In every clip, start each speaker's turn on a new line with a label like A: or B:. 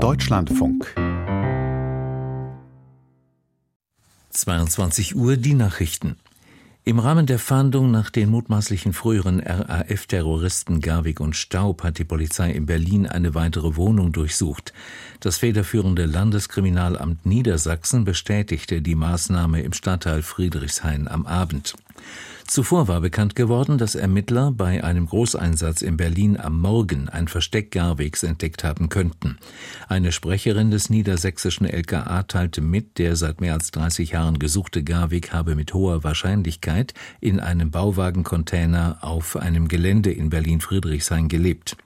A: Deutschlandfunk 22 Uhr die Nachrichten. Im Rahmen der Fahndung nach den mutmaßlichen früheren RAF-Terroristen Garwig und Staub hat die Polizei in Berlin eine weitere Wohnung durchsucht. Das federführende Landeskriminalamt Niedersachsen bestätigte die Maßnahme im Stadtteil Friedrichshain am Abend. Zuvor war bekannt geworden, dass Ermittler bei einem Großeinsatz in Berlin am Morgen ein Versteck Garwegs entdeckt haben könnten. Eine Sprecherin des niedersächsischen LKA teilte mit, der seit mehr als 30 Jahren gesuchte Garweg habe mit hoher Wahrscheinlichkeit in einem Bauwagencontainer auf einem Gelände in Berlin-Friedrichshain gelebt.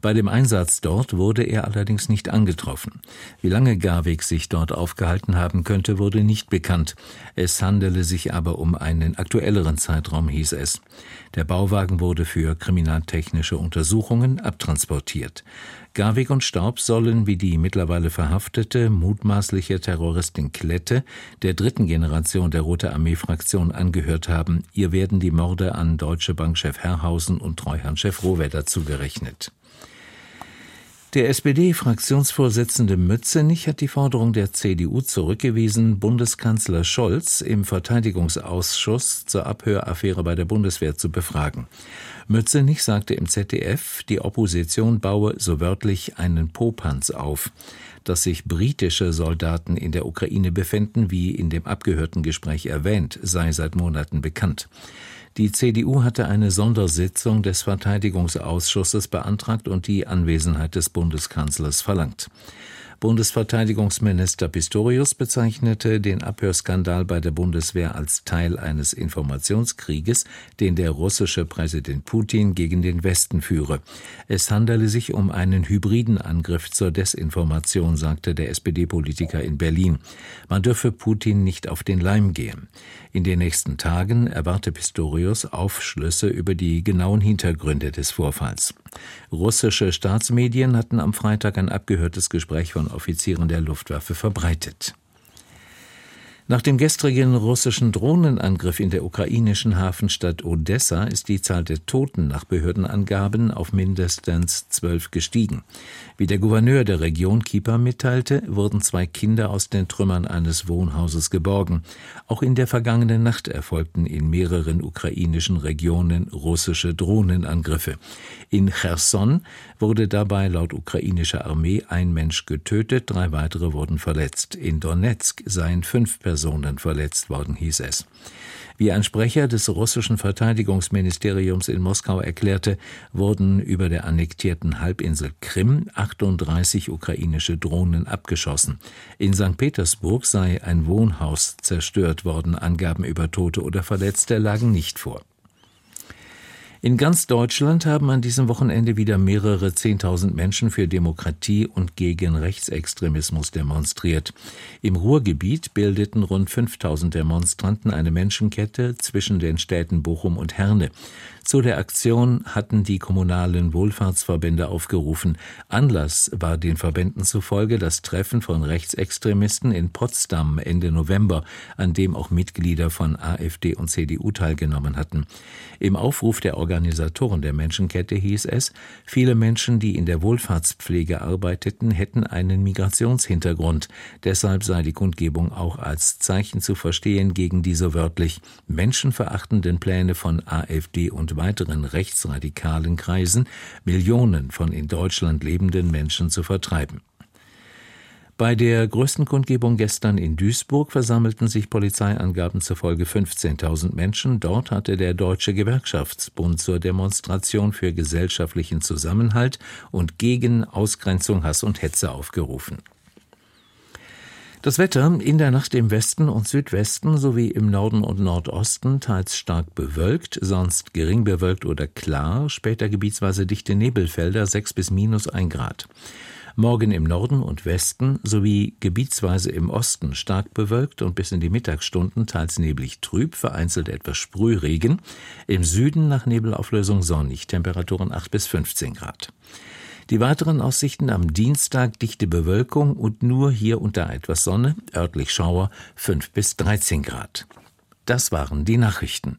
A: Bei dem Einsatz dort wurde er allerdings nicht angetroffen. Wie lange Garweg sich dort aufgehalten haben könnte, wurde nicht bekannt. Es handele sich aber um einen aktuelleren Zeitraum, hieß es. Der Bauwagen wurde für kriminaltechnische Untersuchungen abtransportiert. Garwig und Staub sollen wie die mittlerweile verhaftete mutmaßliche Terroristin Klette der dritten Generation der Rote Armee-Fraktion angehört haben. Ihr werden die Morde an Deutsche Bankchef Herrhausen und Treuhandchef Rohwedder zugerechnet. Der SPD-Fraktionsvorsitzende Mützenich hat die Forderung der CDU zurückgewiesen, Bundeskanzler Scholz im Verteidigungsausschuss zur Abhöraffäre bei der Bundeswehr zu befragen. Mützenich sagte im ZDF, die Opposition baue so wörtlich einen Popanz auf. Dass sich britische Soldaten in der Ukraine befänden, wie in dem abgehörten Gespräch erwähnt, sei seit Monaten bekannt. Die CDU hatte eine Sondersitzung des Verteidigungsausschusses beantragt und die Anwesenheit des Bundeskanzlers verlangt. Bundesverteidigungsminister Pistorius bezeichnete den Abhörskandal bei der Bundeswehr als Teil eines Informationskrieges, den der russische Präsident Putin gegen den Westen führe. Es handele sich um einen hybriden Angriff zur Desinformation, sagte der SPD-Politiker in Berlin. Man dürfe Putin nicht auf den Leim gehen. In den nächsten Tagen erwarte Pistorius Aufschlüsse über die genauen Hintergründe des Vorfalls. Russische Staatsmedien hatten am Freitag ein abgehörtes Gespräch von Offizieren der Luftwaffe verbreitet. Nach dem gestrigen russischen Drohnenangriff in der ukrainischen Hafenstadt Odessa ist die Zahl der Toten nach Behördenangaben auf mindestens zwölf gestiegen. Wie der Gouverneur der Region Kipa mitteilte, wurden zwei Kinder aus den Trümmern eines Wohnhauses geborgen. Auch in der vergangenen Nacht erfolgten in mehreren ukrainischen Regionen russische Drohnenangriffe. In Cherson wurde dabei laut ukrainischer Armee ein Mensch getötet, drei weitere wurden verletzt. In Donetsk seien fünf Personen Personen verletzt worden, hieß es. Wie ein Sprecher des russischen Verteidigungsministeriums in Moskau erklärte, wurden über der annektierten Halbinsel Krim 38 ukrainische Drohnen abgeschossen. In St. Petersburg sei ein Wohnhaus zerstört worden. Angaben über Tote oder Verletzte lagen nicht vor. In ganz Deutschland haben an diesem Wochenende wieder mehrere Zehntausend Menschen für Demokratie und gegen Rechtsextremismus demonstriert. Im Ruhrgebiet bildeten rund 5000 Demonstranten eine Menschenkette zwischen den Städten Bochum und Herne. Zu der Aktion hatten die kommunalen Wohlfahrtsverbände aufgerufen. Anlass war den Verbänden zufolge das Treffen von Rechtsextremisten in Potsdam Ende November, an dem auch Mitglieder von AfD und CDU teilgenommen hatten. Im Aufruf der Organisatoren der Menschenkette hieß es, viele Menschen, die in der Wohlfahrtspflege arbeiteten, hätten einen Migrationshintergrund. Deshalb sei die Kundgebung auch als Zeichen zu verstehen gegen diese wörtlich menschenverachtenden Pläne von AfD und weiteren rechtsradikalen Kreisen Millionen von in Deutschland lebenden Menschen zu vertreiben. Bei der größten Kundgebung gestern in Duisburg versammelten sich Polizeiangaben zufolge 15.000 Menschen. Dort hatte der Deutsche Gewerkschaftsbund zur Demonstration für gesellschaftlichen Zusammenhalt und gegen Ausgrenzung, Hass und Hetze aufgerufen. Das Wetter in der Nacht im Westen und Südwesten sowie im Norden und Nordosten teils stark bewölkt, sonst gering bewölkt oder klar, später gebietsweise dichte Nebelfelder 6 bis minus 1 Grad. Morgen im Norden und Westen sowie gebietsweise im Osten stark bewölkt und bis in die Mittagsstunden teils neblig trüb, vereinzelt etwas Sprühregen. Im Süden nach Nebelauflösung sonnig, Temperaturen 8 bis 15 Grad. Die weiteren Aussichten am Dienstag dichte Bewölkung und nur hier da etwas Sonne, örtlich Schauer 5 bis 13 Grad. Das waren die Nachrichten.